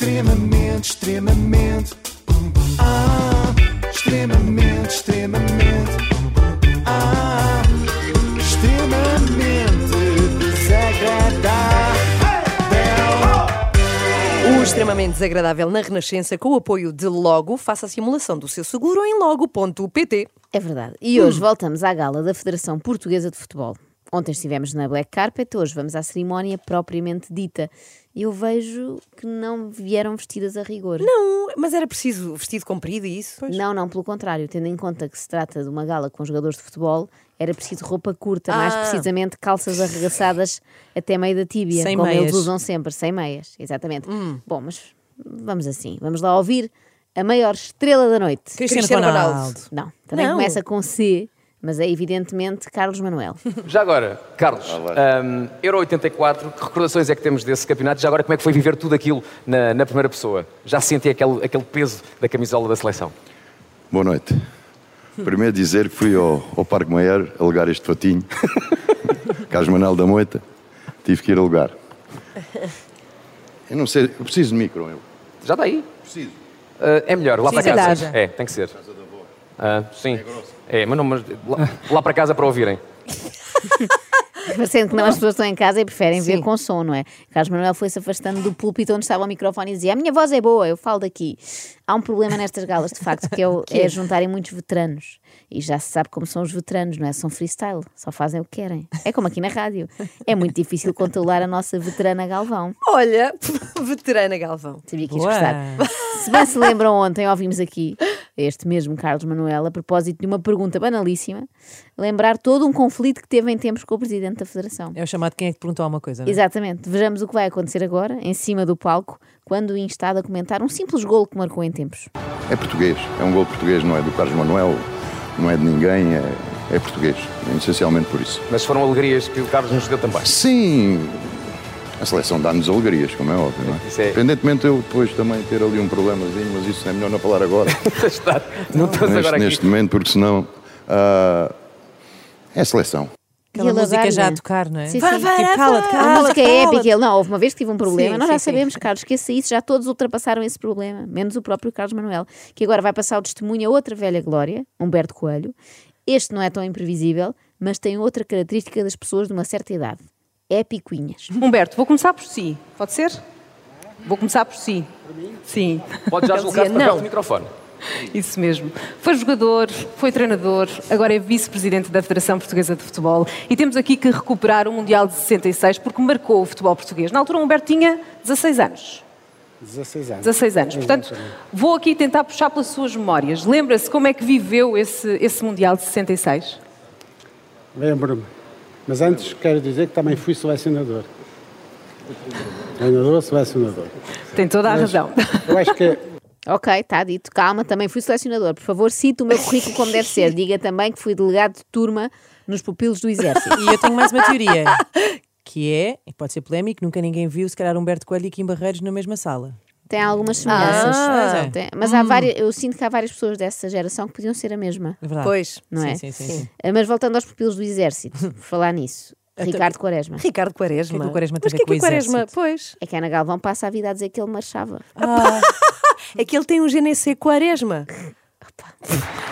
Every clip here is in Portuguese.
Extremamente, extremamente. Ah, extremamente, extremamente. Ah, extremamente desagradável. O extremamente desagradável na Renascença com o apoio de Logo. Faça a simulação do seu seguro em logo.pt. É verdade. E hoje voltamos à gala da Federação Portuguesa de Futebol. Ontem estivemos na Black Carpet, hoje vamos à cerimónia propriamente dita. E eu vejo que não vieram vestidas a rigor. Não, mas era preciso vestido comprido e isso? Não, não, pelo contrário, tendo em conta que se trata de uma gala com jogadores de futebol, era preciso roupa curta, mais Ah. precisamente calças arregaçadas até meio da tíbia, Sem como eles meias. usam sempre, sem meias, exatamente. Bom, mas vamos assim, vamos lá ouvir a maior estrela da noite. Cristiano, Cristiano Ronaldo. Ronaldo. Não, também Não. começa com C, mas é evidentemente Carlos Manuel. Já agora, Carlos, hum, Euro 84, que recordações é que temos desse campeonato? Já agora, como é que foi viver tudo aquilo na, na primeira pessoa? Já senti aquele, aquele peso da camisola da seleção? Boa noite. Primeiro dizer que fui ao, ao Parque Maior alugar este fatinho. Carlos Manuel da Moita. Tive que ir alugar. Eu não sei, eu preciso de micro, eu. Já está aí? Preciso. Ah, é melhor, lá para casa. É, tem que ser. Ah, sim. É, mas não, mas lá, lá para casa para ouvirem. Parecendo que não, as pessoas estão em casa e preferem ver com som, não é? Carlos Manuel foi-se afastando do púlpito onde estava o microfone e dizia: A minha voz é boa, eu falo daqui. Há um problema nestas galas, de facto, que é, o- é juntarem muitos veteranos. E já se sabe como são os veteranos, não é? São freestyle, só fazem o que querem. É como aqui na rádio. É muito difícil controlar a nossa veterana Galvão. Olha, veterana Galvão. Sabia que ias Boa. gostar. Se bem se lembram, ontem ouvimos aqui este mesmo Carlos Manuel, a propósito de uma pergunta banalíssima, lembrar todo um conflito que teve em tempos com o presidente da Federação. É o chamado quem é que te perguntou alguma coisa, não é? Exatamente. Vejamos o que vai acontecer agora, em cima do palco, quando instado a comentar um simples golo que marcou em tempos. É português. É um gol português, não é do Carlos Manuel, não é de ninguém, é, é português. É essencialmente por isso. Mas foram alegrias que o Carlos nos deu também. Sim, a seleção dá-nos alegrias, como é óbvio, não é? Isso é- Independentemente de eu depois também ter ali um problemazinho, mas isso é melhor não falar agora. Está- não estamos neste, agora aqui. neste momento, porque senão. ah, é a seleção. Aquela a música já a tocar, não é? Sim, sim. vá, Tipo, cala-te, A cala-te, música é épica. Ele, não, houve uma vez que tive um problema. Sim, Nós sim, já sim. sabemos, Carlos, que esse isso já todos ultrapassaram esse problema, menos o próprio Carlos Manuel, que agora vai passar o testemunho a outra velha glória, Humberto Coelho. Este não é tão imprevisível, mas tem outra característica das pessoas de uma certa idade. É picuinhas. Humberto, vou começar por si. Pode ser? Vou começar por si. Sim, Pode já dizia para do microfone. isso mesmo. Foi jogador, foi treinador, agora é vice-presidente da Federação Portuguesa de Futebol. E temos aqui que recuperar o Mundial de 66 porque marcou o futebol português. Na altura, o Humberto tinha 16 anos. 16 anos. 16 anos. Portanto, vou aqui tentar puxar pelas suas memórias. Lembra-se como é que viveu esse, esse Mundial de 66? Lembro-me. Mas antes quero dizer que também fui selecionador. Treinador, selecionador. Tem toda a Mas razão. Eu acho que Ok, está dito. Calma, também fui selecionador. Por favor, cite o meu currículo como deve ser. Diga também que fui delegado de turma nos pupilos do Exército. E eu tenho mais uma teoria, que é, e pode ser polémico, nunca ninguém viu, se calhar Humberto Coelho e Kim Barreiros na mesma sala. Tem algumas semelhanças. Ah. Tem- mas há várias, eu sinto que há várias pessoas dessa geração que podiam ser a mesma. É verdade. Pois. Não sim, é? Sim, sim, sim. Ah, Mas voltando aos pupilos do Exército, por falar nisso, Ricardo Quaresma. Ricardo Quaresma. O que é que o Quaresma Mas tem a o que é que com o Quaresma? exército? Pois. É que a Ana Galvão passa a vida a dizer que ele marchava. É que ele tem um GNC Quaresma.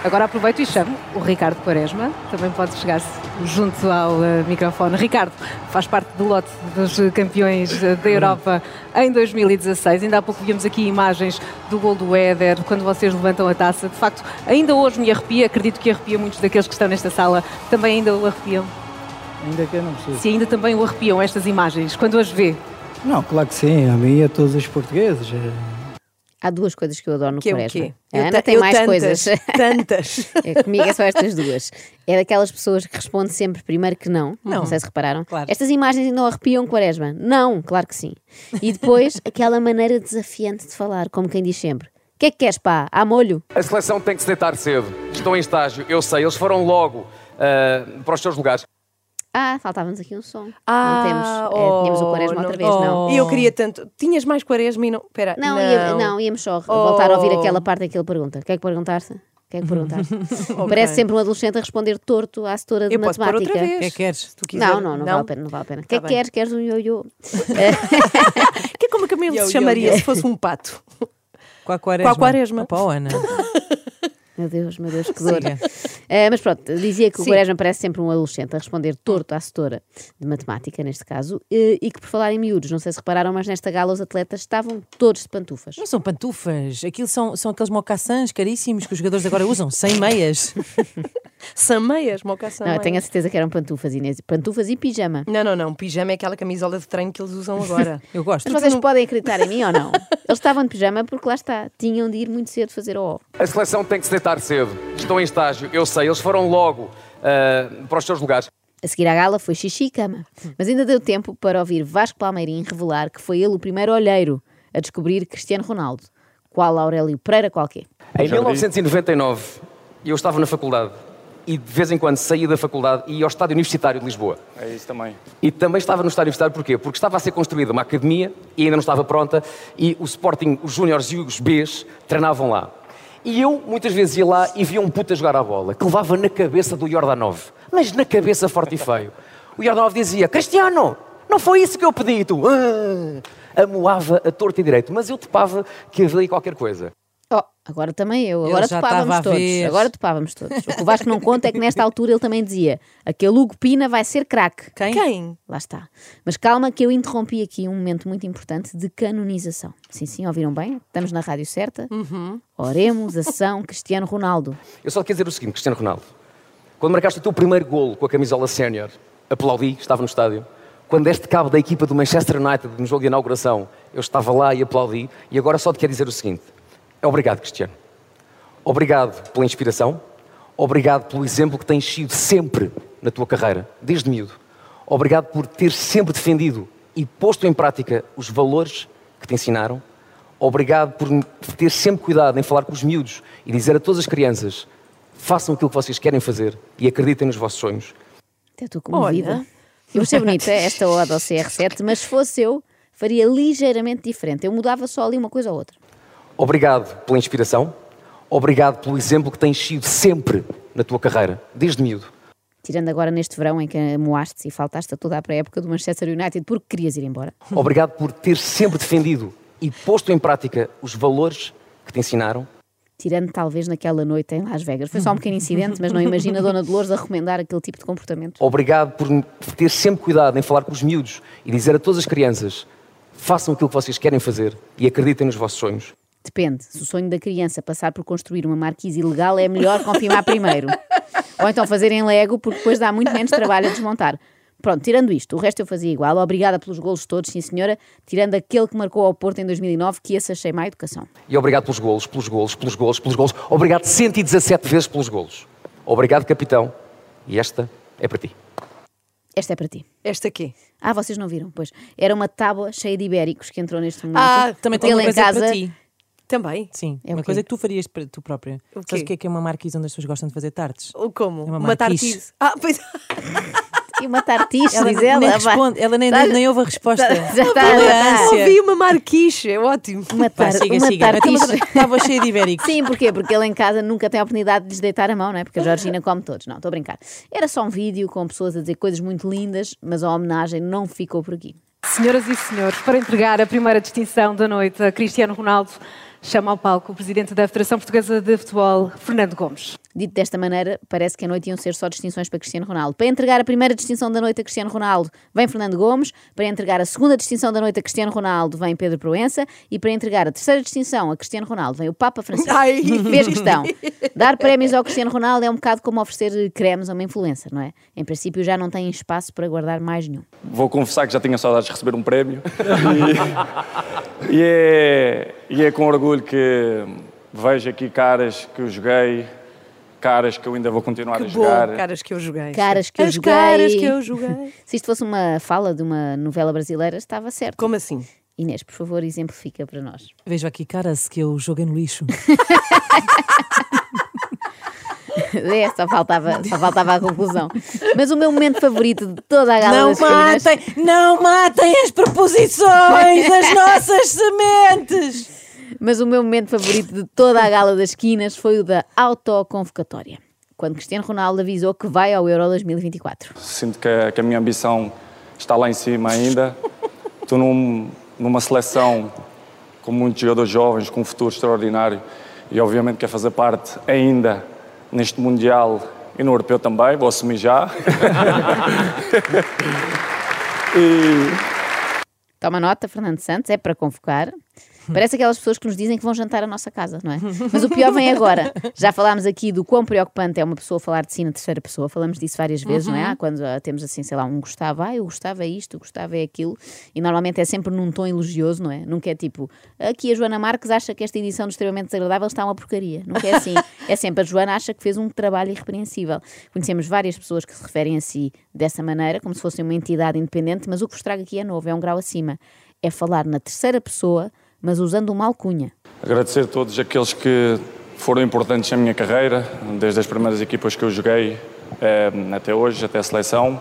Agora aproveito e chamo o Ricardo Quaresma, também pode chegar-se junto ao eh, microfone. Ricardo faz parte do lote dos campeões eh, da Europa em 2016. Ainda há pouco víamos aqui imagens do gol do Éder, quando vocês levantam a taça. De facto, ainda hoje me arrepia, acredito que arrepia muitos daqueles que estão nesta sala, também ainda o arrepiam. Ainda que eu não preciso. Se ainda também o arrepiam estas imagens, quando as vê. Não, claro que sim, a mim e a todos os portugueses. é- Há duas coisas que eu adoro no Que é o Quaresma. quê? A Ana tem eu mais tantas, coisas. Tantas. É, comigo é só estas duas. É daquelas pessoas que responde sempre primeiro que não. Não, sei se repararam. Claro. Estas imagens ainda não arrepiam Quaresma. Não, claro que sim. E depois aquela maneira desafiante de falar, como quem diz sempre: O que é que queres, pá? Há molho? A seleção tem que se deitar cedo. Estou em estágio, eu sei. Eles foram logo ah, para os seus lugares. Ah, faltava-nos aqui um som. Ah, não temos. É, tínhamos o Quaresma outra vez, não. E eu queria tanto. Tinhas mais Quaresma e não. Pera, Não, não. Ia, não íamos só Oh. voltar a ouvir aquela parte em que ele pergunta. O que que perguntaste? O que que perguntaste? Parece sempre um adolescente a responder torto à setora de Eu posso matemática. outra vez. O que é que queres? Se tu quiser. Não, não, não, vale a pena, não vale a pena. Que é Tá que queres? Queres um ioiô? Que é como a Camila se chamaria se fosse um pato. Com a quaresma. Com a quaresma. Opa, oh, Ana. Meu Deus, meu Deus, que dor. Eh, mas pronto, dizia que o. Quaresma parece sempre um adolescente a responder torto à setora de matemática, neste caso, eh, e que por falar em miúdos, não sei se repararam, mas nesta gala os atletas estavam todos de pantufas. Não são pantufas. Aquilo são, são aqueles mocassins caríssimos que os jogadores agora usam, sem meias. Sameias, moca Não, eu tenho a certeza que eram pantufas, Inês. Pantufas e pijama. Não, não, não. Pijama é aquela camisola de treino que eles usam agora. Eu gosto. Mas vocês podem acreditar em mim ou não? Eles estavam de pijama porque lá está, tinham de ir muito cedo fazer o ovo. A seleção tem que se deitar cedo. Estão em estágio, eu sei. Eles foram logo ah, para os seus lugares. A seguir à gala foi xixi e cama. Mas ainda deu tempo para ouvir Vasco Palmeirim revelar que foi ele o primeiro olheiro a descobrir Cristiano Ronaldo, qual Aurélio Pereira qualquer. Em 1999, eu estava na faculdade e de vez em quando saía da faculdade e ia ao Estádio Universitário de Lisboa. É isso também. E também estava no Estádio Universitário porquê? Porque estava a ser construída uma academia e ainda não estava pronta e o Sporting, os Júniores e os Bs treinavam lá. E eu muitas vezes ia lá e via um puta jogar a bola, que levava na cabeça do Jordanov. Mas na cabeça forte e feio. O Jordanov dizia, Cristiano, não foi isso que eu pedi, tu. Ah, amoava a torta e direito, mas eu topava que havia ali qualquer coisa. Agora também eu, agora já topávamos todos. Agora topávamos todos. O que o Vasco não conta é que nesta altura ele também dizia: aquele Hugo Pina vai ser craque. Quem? Quem? Lá está. Mas calma que eu interrompi aqui um momento muito importante de canonização. Sim, sim, ouviram bem? Estamos na rádio certa? Oremos, ação, Cristiano Ronaldo. Eu só quero dizer o seguinte, Cristiano Ronaldo. Quando marcaste o teu primeiro golo com a camisola sénior, aplaudi, estava no estádio. Quando deste cabo da equipa do Manchester United no jogo de inauguração, eu estava lá e aplaudi. E agora só te quero dizer o seguinte: obrigado, Cristiano. Obrigado pela inspiração. Obrigado pelo exemplo que tens sido sempre na tua carreira, desde miúdo. Obrigado por ter sempre defendido e posto em prática os valores que te ensinaram. Obrigado por ter sempre cuidado em falar com os miúdos e dizer a todas as crianças: façam aquilo que vocês querem fazer e acreditem nos vossos sonhos. Até estou comovida. Olha. Eu achei bonita esta ode ao CR7, mas se fosse eu, faria ligeiramente diferente. Eu mudava só ali uma coisa ou outra. Obrigado pela inspiração. Obrigado pelo exemplo que tens sido sempre na tua carreira, desde miúdo. Tirando agora neste verão em que moaste e faltaste a toda a pré-época do Manchester United porque querias ir embora. Obrigado por ter sempre defendido e posto em prática os valores que te ensinaram. Tirando talvez naquela noite em Las Vegas. Foi só um pequeno incidente, mas não imagina a Dona Dolores a recomendar aquele tipo de comportamento. Obrigado por ter sempre cuidado em falar com os miúdos e dizer a todas as crianças: façam aquilo que vocês querem fazer e acreditem nos vossos sonhos. Depende. Se o sonho da criança passar por construir uma marquise ilegal, é melhor confirmar primeiro. Ou então fazer em Lego, porque depois dá muito menos trabalho a desmontar. Pronto, tirando isto, o resto eu fazia igual. Obrigada pelos golos todos, sim senhora. Tirando aquele que marcou ao Porto em 2009, que esse achei má educação. E obrigado pelos golos, pelos golos, pelos golos, pelos golos. Obrigado 117 vezes pelos golos. Obrigado, capitão. E esta é para ti. Esta é para ti. Esta aqui. Ah, vocês não viram? Pois. Era uma tábua cheia de ibéricos que entrou neste momento. Ah, Também tenho uma coisa casa... para ti. Também. Sim, É uma coisa que tu farias para tu própria. O Sabes o que é que é uma marquise onde as pessoas gostam de fazer tartes? Ou Como? É uma uma tartise. Ah, pois. E uma tartice, Ela diz ela. nem responde, ela nem, Tá- nem ouve a resposta. Já está, Ela ânsia. Ouvi uma marquiche, é ótimo. Uma, tar... siga, uma siga. tartice. Estava cheia de ibéricos. Sim, porquê? Porque ele em casa nunca tem a oportunidade de lhes deitar a mão, não é? Porque a Georgina come todos. Não, estou a brincar. Era só um vídeo com pessoas a dizer coisas muito lindas, mas a homenagem não ficou por aqui. Senhoras e senhores, para entregar a primeira distinção da noite a Cristiano Ronaldo, chama ao palco o presidente da Federação Portuguesa de Futebol, Fernando Gomes. Dito desta maneira, parece que a noite iam ser só distinções para Cristiano Ronaldo. Para entregar a primeira distinção da noite a Cristiano Ronaldo, vem Fernando Gomes. Para entregar a segunda distinção da noite a Cristiano Ronaldo, vem Pedro Proença. E para entregar a terceira distinção a Cristiano Ronaldo, vem o Papa Francisco. Ai. Fez questão. Dar prémios ao Cristiano Ronaldo é um bocado como oferecer cremes a uma influencer, não é? Em princípio já não têm espaço para guardar mais nenhum. Vou confessar que já tinha saudades de receber um prémio. E, e é, e é com orgulho que vejo aqui caras que eu joguei, caras que eu ainda vou continuar a Que bom, jogar. caras que eu joguei. Caras que eu As joguei. caras que eu joguei. Se isto fosse uma fala de uma novela brasileira, estava certo. Como assim? Inês, por favor, exemplifica para nós. Vejo aqui caras que eu joguei no lixo. É, só faltava, só faltava a conclusão. Mas o meu momento favorito de toda a gala Não das matem, não matem as preposições, as nossas sementes. Mas o meu momento favorito de toda a gala das esquinas foi o da autoconvocatória. Quando Cristiano Ronaldo avisou que vai ao Euro 2024. Sinto que a, que a minha ambição está lá em cima ainda. Estou num- numa seleção com muitos jogadores jovens, com um futuro extraordinário e obviamente quer fazer parte ainda neste Mundial e no Europeu também, vou assumir já. e Toma nota, Fernando Santos, é para convocar. Parece aquelas pessoas que nos dizem que vão jantar à nossa casa, não é? Mas o pior vem agora. Já falámos aqui do quão preocupante é uma pessoa falar de si na terceira pessoa, falamos disso várias vezes, não é? Ah, Quando ah, temos assim, sei lá, um Gustavo, ah, o Gustavo é isto, o Gustavo é aquilo, e normalmente é sempre num tom elogioso, não é? Nunca é tipo, aqui a Joana Marques acha que esta edição do extremamente desagradável está uma porcaria. Nunca é assim. É sempre a Joana acha que fez um trabalho irrepreensível. Conhecemos várias pessoas que se referem a si dessa maneira, como se fosse uma entidade independente, mas o que vos trago aqui é novo, é um grau acima. É falar na terceira pessoa, mas usando uma alcunha. Agradecer a todos aqueles que foram importantes na minha carreira, desde as primeiras equipas que eu joguei eh, até hoje, até a seleção.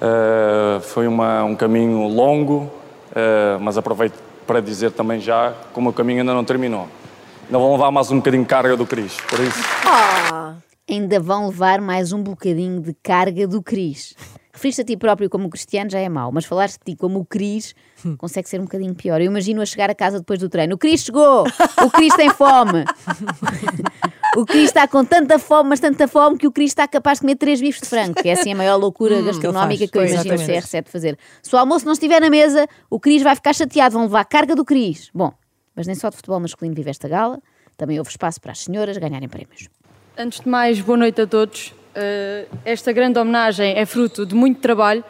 Eh, foi uma- um caminho longo, eh, mas aproveito para dizer também já que o meu caminho ainda não terminou. Ainda vão levar mais um bocadinho de carga do Cris, por isso. Ainda vão levar mais um bocadinho de carga do Cris. Referiste a ti próprio como o Cristiano já é mau, mas falaste de ti como o Cris consegue ser um bocadinho pior. Eu imagino a chegar a casa depois do treino. O Cris chegou! O Cris tem fome! O Cris está com tanta fome, mas tanta fome que o Cris está capaz de comer três bifes de frango, que é assim a maior loucura gastronómica faz. que eu imagino o exatamente. CR7 fazer. Se o almoço não estiver na mesa, o Cris vai ficar chateado, vão levar a carga do Cris. Bom, mas nem só de futebol masculino vive esta gala, também houve espaço para as senhoras ganharem prémios. Antes de mais, boa noite a todos. Eh, esta grande homenagem é fruto de muito trabalho.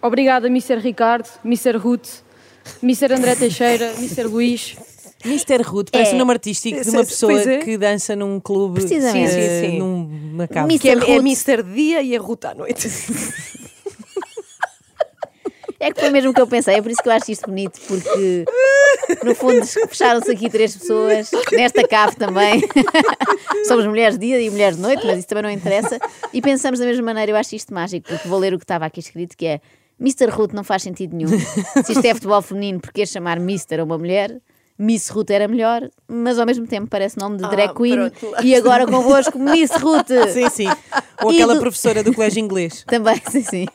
Obrigada, Mr. Ricardo, Mr. Ruth, Mr. André Teixeira, Mr. Luís. Mr. Ruth, parece É. um nome artístico de uma sim, pessoa é. que dança num clube Precisamente. eh, Sim, sim, sim. numa cave. Miss- Que é, é Ruth. Mr. Dia e a Ruta à noite. É que foi mesmo o que eu pensei, é por isso que eu acho isto bonito, porque no fundo fecharam-se aqui três pessoas, nesta cave também. Somos mulheres de dia e mulheres de noite, mas isso também não interessa. E pensamos da mesma maneira, eu acho isto mágico, porque vou ler o que estava aqui escrito, que é Mr. Ruth não faz sentido nenhum. Se isto é futebol feminino, porque chamar Mr. a uma mulher? Miss Ruth era melhor, mas ao mesmo tempo parece nome de drag Ah, queen. e agora convosco, Miss Ruth. Sim, sim. Ou E aquela do- professora do colégio inglês. Também, sim, sim.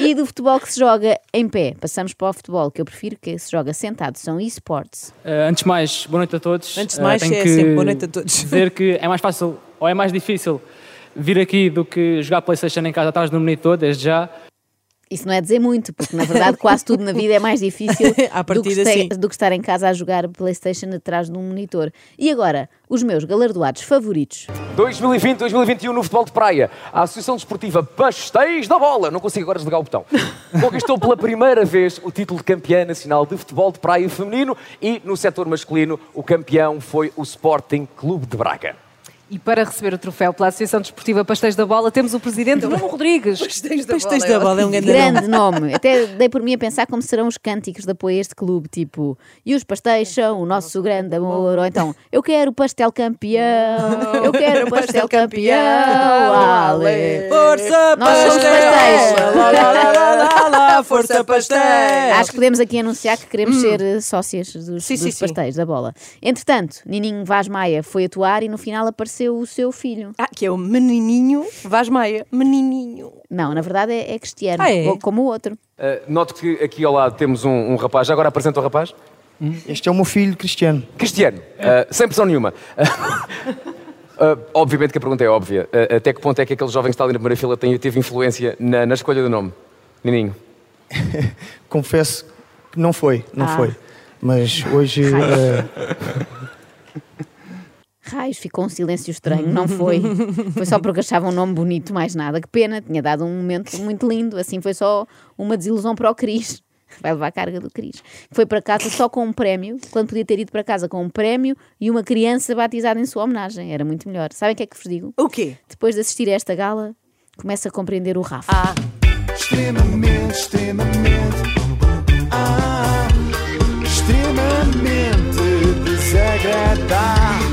E do futebol que se joga em pé. Passamos para o futebol, que eu prefiro que se joga sentado. São esportes. Eh, antes de mais, boa noite a todos. Antes de Eh, mais, tenho é que sempre boa noite a todos. Dizer que é mais fácil ou é mais difícil vir aqui do que jogar Playstation em casa atrás do monitor, desde já. Isso não é dizer muito, porque na verdade quase tudo na vida é mais difícil do, que do que estar em casa a jogar Playstation atrás de um monitor. E agora, os meus galardoados favoritos. 2020, 2021 no futebol de praia. A Associação Desportiva Pastéis da Bola, não consigo agora desligar o botão, conquistou pela primeira vez o título de campeã nacional de futebol de praia feminino e no setor masculino o campeão foi o Sporting Clube de Braga. E para receber o troféu pela Associação Desportiva Pastéis da Bola, temos o presidente Bruno Rodrigues. Pastéis da Pastéis da bola é um grande nome. Grande nome. Até dei por mim a pensar como serão os cânticos de apoio a este clube, tipo, e os pastéis são o nosso grande amor. Ou então, eu quero pastel campeão, eu quero pastel campeão, ale. Força Nós somos pastéis. Lá, lá, lá, Força pastéis! Acho que podemos aqui anunciar que queremos ser eh, sócias dos, Sim, dos sim, sim. pastéis da bola. Entretanto, Nininho Vaz Maia foi atuar e no final apareceu o seu filho. Ah, que é o menininho Vaz Maia. Menininho. Não, na verdade é, é Cristiano, Ah, é? como o outro. Uh, noto que aqui ao lado temos um, um rapaz, já agora apresenta o rapaz. Este é o meu filho, Cristiano. Cristiano, uh, sem pressão nenhuma. Uh, obviamente que a pergunta é óbvia. Uh, até que ponto é que aquele jovem que está ali na primeira fila tem, teve influência na, na escolha do nome? Nininho. Confesso que não foi, não Ah. foi. Mas hoje Raios. Raios, ficou um silêncio estranho, não foi? Foi só porque achava um nome bonito, mais nada. Que pena, tinha dado um momento muito lindo. Assim foi só uma desilusão para o Cris. Vai levar a carga do Cris. Foi para casa só com um prémio, quando podia ter ido para casa com um prémio e uma criança batizada em sua homenagem. Era muito melhor. Sabem o que é que vos digo? O quê? Depois de assistir a esta gala, começa a compreender o Rafa. Ah, Extremamente, extremamente. Ah, extremamente desagradável.